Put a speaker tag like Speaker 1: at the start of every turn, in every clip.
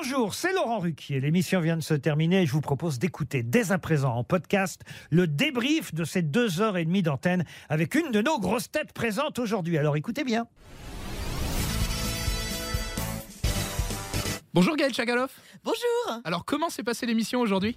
Speaker 1: Bonjour, c'est Laurent Ruquier. L'émission vient de se terminer et je vous propose d'écouter dès à présent en podcast le débrief de ces deux heures et demie d'antenne avec une de nos grosses têtes présentes aujourd'hui. Alors écoutez bien.
Speaker 2: Bonjour Gaël Chagaloff.
Speaker 3: Bonjour
Speaker 2: Alors comment s'est passée l'émission aujourd'hui?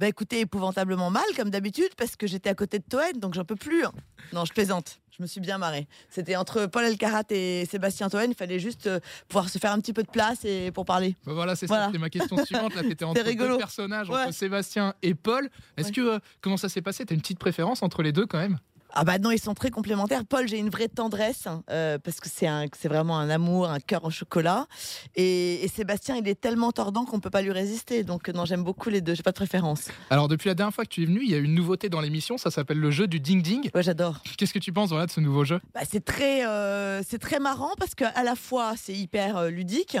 Speaker 3: Bah écoutez, épouvantablement mal comme d'habitude parce que j'étais à côté de Toen donc j'en peux plus. hein. Non, je plaisante. Je me suis bien marrée. C'était entre Paul Elkarat et Sébastien Toen. Il fallait juste euh, pouvoir se faire un petit peu de place et pour parler.
Speaker 2: Bah Voilà, c'est
Speaker 3: Voilà.
Speaker 2: ça, c'était ma question suivante. Là, t'étais entre
Speaker 3: rigolo.
Speaker 2: deux personnages, entre. Sébastien et Paul. Est-ce
Speaker 3: Ouais.
Speaker 2: que euh, comment ça s'est passé? T'as une petite préférence entre les deux quand même?
Speaker 3: Ah bah non, ils sont très complémentaires. Paul, j'ai une vraie tendresse hein, euh, parce que c'est un, c'est vraiment un amour, un cœur en chocolat. Et, et Sébastien, il est tellement tordant qu'on peut pas lui résister. Donc non, j'aime beaucoup les deux. J'ai pas de préférence.
Speaker 2: Alors depuis la dernière fois que tu es venu, il y a une nouveauté dans l'émission. Ça s'appelle le jeu du ding ding.
Speaker 3: Ouais, j'adore.
Speaker 2: Qu'est-ce que tu penses voilà, de ce nouveau jeu?
Speaker 3: Bah, c'est très, euh, c'est très marrant parce que à la fois c'est hyper euh, ludique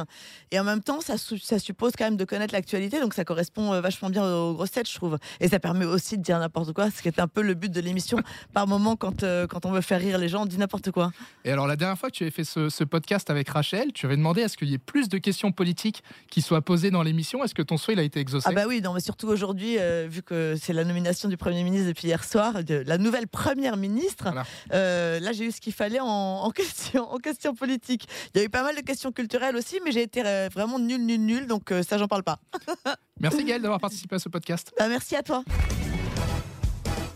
Speaker 3: et en même temps ça, ça suppose quand même de connaître l'actualité, donc ça correspond vachement bien aux grosses têtes, je trouve. Et ça permet aussi de dire n'importe quoi, ce qui est un peu le but de l'émission. Par moment, quand euh, quand on veut faire rire les gens, on dit n'importe quoi.
Speaker 2: Et alors la dernière fois que tu avais fait ce, ce podcast avec Rachel, tu avais demandé à ce qu'il y ait plus de questions politiques qui soient posées dans l'émission. Est-ce que ton souhait il a été exaucé?
Speaker 3: Ah bah oui, non, mais surtout aujourd'hui, euh, vu que c'est la nomination du Premier ministre depuis hier soir, de la nouvelle Première ministre,
Speaker 2: Voilà.
Speaker 3: euh, là j'ai eu ce qu'il fallait en, en question, en question politique. Il y a eu pas mal de questions culturelles aussi, mais j'ai été vraiment nul, nul, nul, donc ça j'en parle pas.
Speaker 2: Merci Gaël d'avoir participé à ce podcast.
Speaker 3: Bah, merci à toi.